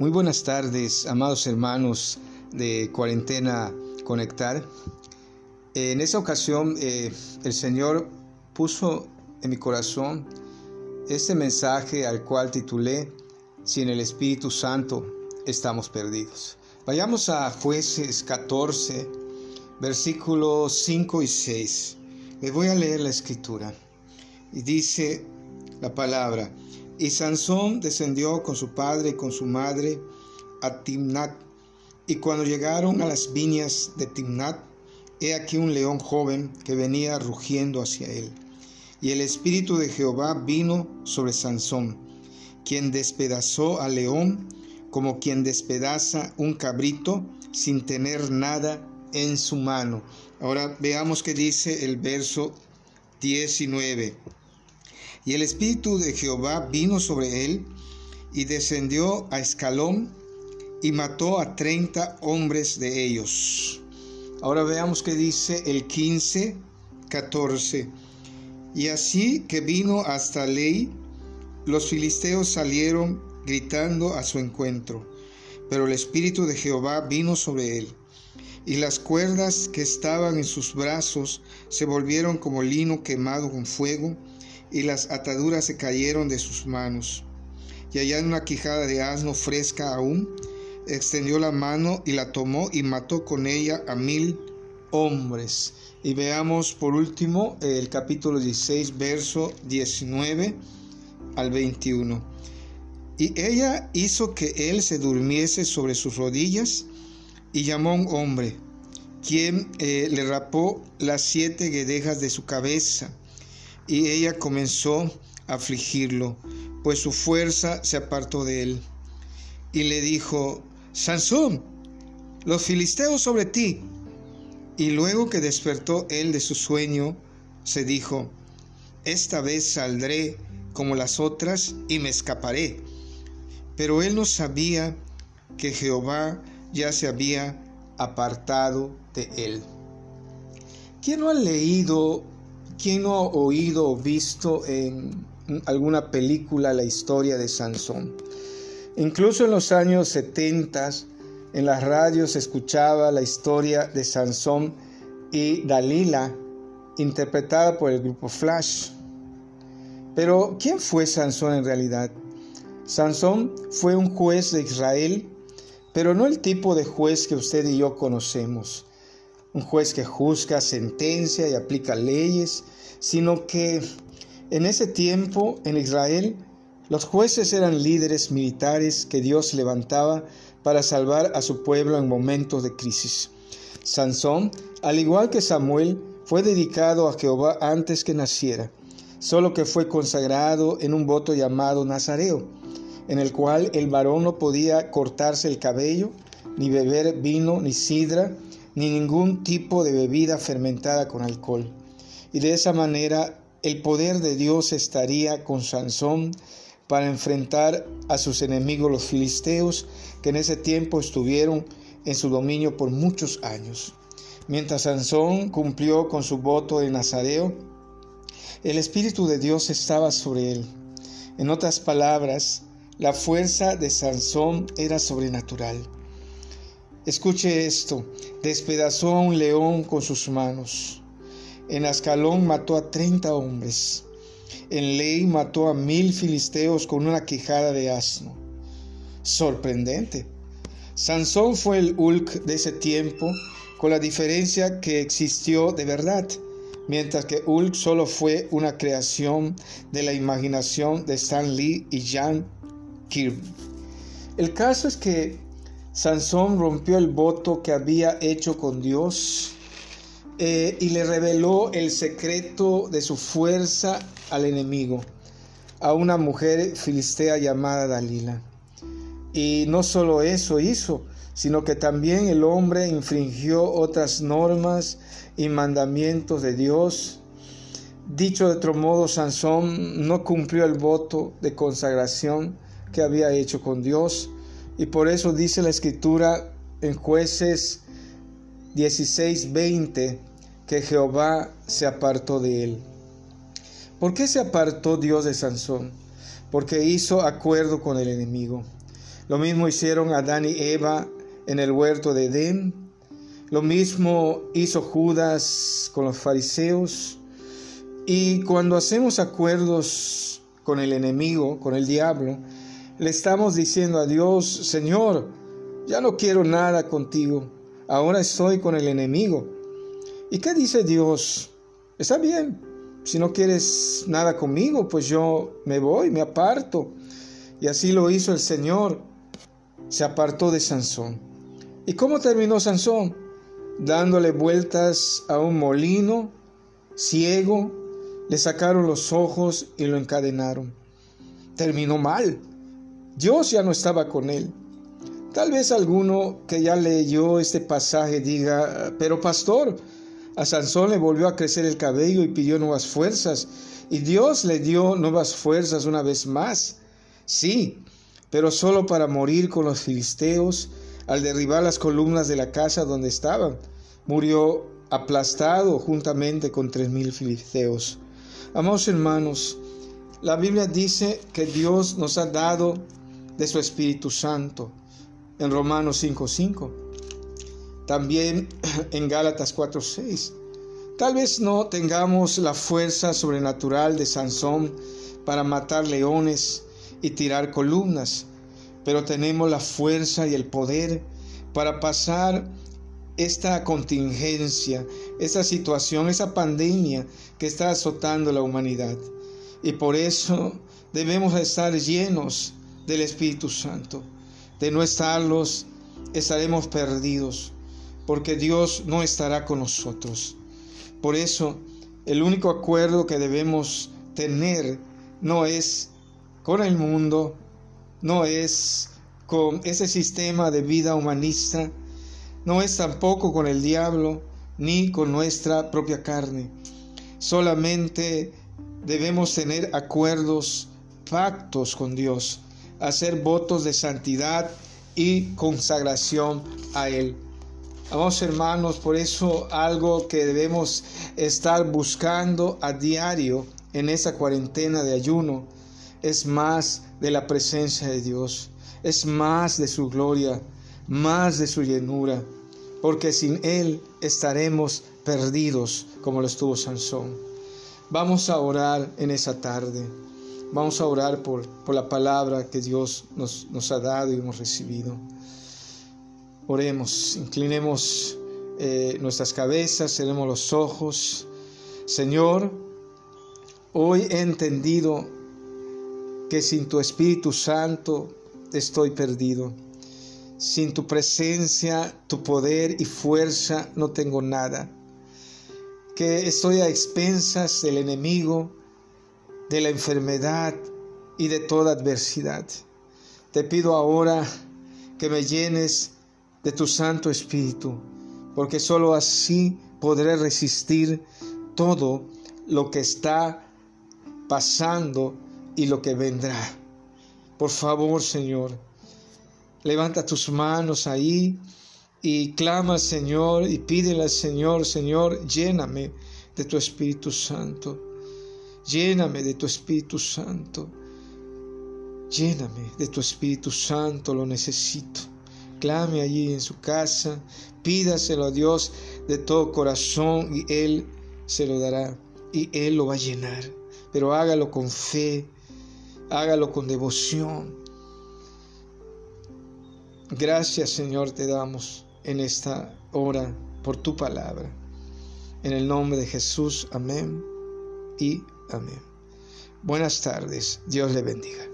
Muy buenas tardes, amados hermanos de Cuarentena Conectar. En esta ocasión eh, el Señor puso en mi corazón este mensaje al cual titulé Sin el Espíritu Santo estamos perdidos. Vayamos a jueces 14, versículos 5 y 6. Les voy a leer la escritura. Y dice la palabra, y Sansón descendió con su padre y con su madre a Timnat. Y cuando llegaron a las viñas de Timnat, he aquí un león joven que venía rugiendo hacia él. Y el espíritu de Jehová vino sobre Sansón, quien despedazó al león como quien despedaza un cabrito sin tener nada en su mano. Ahora veamos qué dice el verso 19. Y el Espíritu de Jehová vino sobre él y descendió a Escalón y mató a treinta hombres de ellos. Ahora veamos qué dice el 15, 14. Y así que vino hasta Ley, los filisteos salieron gritando a su encuentro. Pero el Espíritu de Jehová vino sobre él, y las cuerdas que estaban en sus brazos se volvieron como lino quemado con fuego, y las ataduras se cayeron de sus manos. Y allá en una quijada de asno fresca aún, extendió la mano y la tomó y mató con ella a mil hombres. Y veamos por último el capítulo 16, verso 19 al 21. Y ella hizo que él se durmiese sobre sus rodillas y llamó a un hombre, quien eh, le rapó las siete guedejas de su cabeza y ella comenzó a afligirlo, pues su fuerza se apartó de él. Y le dijo, Sansón, los filisteos sobre ti. Y luego que despertó él de su sueño, se dijo, esta vez saldré como las otras y me escaparé. Pero él no sabía que Jehová ya se había apartado de él. ¿Quién no ha leído ¿Quién no ha oído o visto en alguna película la historia de Sansón? Incluso en los años 70 en las radios se escuchaba la historia de Sansón y Dalila, interpretada por el grupo Flash. Pero, ¿quién fue Sansón en realidad? Sansón fue un juez de Israel, pero no el tipo de juez que usted y yo conocemos un juez que juzga, sentencia y aplica leyes, sino que en ese tiempo en Israel los jueces eran líderes militares que Dios levantaba para salvar a su pueblo en momentos de crisis. Sansón, al igual que Samuel, fue dedicado a Jehová antes que naciera, solo que fue consagrado en un voto llamado Nazareo, en el cual el varón no podía cortarse el cabello, ni beber vino ni sidra, ni ningún tipo de bebida fermentada con alcohol. Y de esa manera el poder de Dios estaría con Sansón para enfrentar a sus enemigos los filisteos que en ese tiempo estuvieron en su dominio por muchos años. Mientras Sansón cumplió con su voto de Nazareo, el Espíritu de Dios estaba sobre él. En otras palabras, la fuerza de Sansón era sobrenatural. Escuche esto, despedazó a un león con sus manos. En Ascalón mató a treinta hombres. En Ley mató a mil filisteos con una quijada de asno. Sorprendente. Sansón fue el Hulk de ese tiempo, con la diferencia que existió de verdad, mientras que Hulk solo fue una creación de la imaginación de Stan Lee y Jan Kirby. El caso es que Sansón rompió el voto que había hecho con Dios eh, y le reveló el secreto de su fuerza al enemigo, a una mujer filistea llamada Dalila. Y no solo eso hizo, sino que también el hombre infringió otras normas y mandamientos de Dios. Dicho de otro modo, Sansón no cumplió el voto de consagración que había hecho con Dios y por eso dice la escritura en jueces 16:20 que Jehová se apartó de él. ¿Por qué se apartó Dios de Sansón? Porque hizo acuerdo con el enemigo. Lo mismo hicieron Adán y Eva en el huerto de Edén. Lo mismo hizo Judas con los fariseos. Y cuando hacemos acuerdos con el enemigo, con el diablo, le estamos diciendo a Dios, Señor, ya no quiero nada contigo, ahora estoy con el enemigo. ¿Y qué dice Dios? Está bien, si no quieres nada conmigo, pues yo me voy, me aparto. Y así lo hizo el Señor, se apartó de Sansón. ¿Y cómo terminó Sansón? Dándole vueltas a un molino, ciego, le sacaron los ojos y lo encadenaron. Terminó mal. Dios ya no estaba con él. Tal vez alguno que ya leyó este pasaje diga, pero pastor, a Sansón le volvió a crecer el cabello y pidió nuevas fuerzas, y Dios le dio nuevas fuerzas una vez más. Sí, pero solo para morir con los filisteos al derribar las columnas de la casa donde estaban. Murió aplastado juntamente con tres mil filisteos. Amados hermanos, la Biblia dice que Dios nos ha dado de su Espíritu Santo en Romanos 5:5. También en Gálatas 4:6. Tal vez no tengamos la fuerza sobrenatural de Sansón para matar leones y tirar columnas, pero tenemos la fuerza y el poder para pasar esta contingencia, esta situación, esa pandemia que está azotando la humanidad. Y por eso debemos estar llenos del Espíritu Santo. De no estarlos, estaremos perdidos, porque Dios no estará con nosotros. Por eso, el único acuerdo que debemos tener no es con el mundo, no es con ese sistema de vida humanista, no es tampoco con el diablo, ni con nuestra propia carne. Solamente debemos tener acuerdos, pactos con Dios hacer votos de santidad y consagración a Él. Vamos hermanos, por eso algo que debemos estar buscando a diario en esa cuarentena de ayuno es más de la presencia de Dios, es más de su gloria, más de su llenura, porque sin Él estaremos perdidos como lo estuvo Sansón. Vamos a orar en esa tarde. Vamos a orar por, por la palabra que Dios nos, nos, ha dado y hemos recibido. Oremos, inclinemos eh, nuestras cabezas, cerremos los ojos. Señor, hoy he entendido que sin tu Espíritu Santo estoy perdido. Sin tu presencia, tu poder y fuerza no tengo nada. Que estoy a expensas del enemigo de la enfermedad y de toda adversidad. Te pido ahora que me llenes de tu Santo Espíritu, porque sólo así podré resistir todo lo que está pasando y lo que vendrá. Por favor, Señor, levanta tus manos ahí y clama al Señor y pídele al Señor, Señor, lléname de tu Espíritu Santo. Lléname de tu Espíritu Santo. Lléname de tu Espíritu Santo, lo necesito. Clame allí en su casa, pídaselo a Dios de todo corazón y Él se lo dará y Él lo va a llenar. Pero hágalo con fe, hágalo con devoción. Gracias Señor te damos en esta hora por tu palabra. En el nombre de Jesús, amén y Amén. Buenas tardes. Dios le bendiga.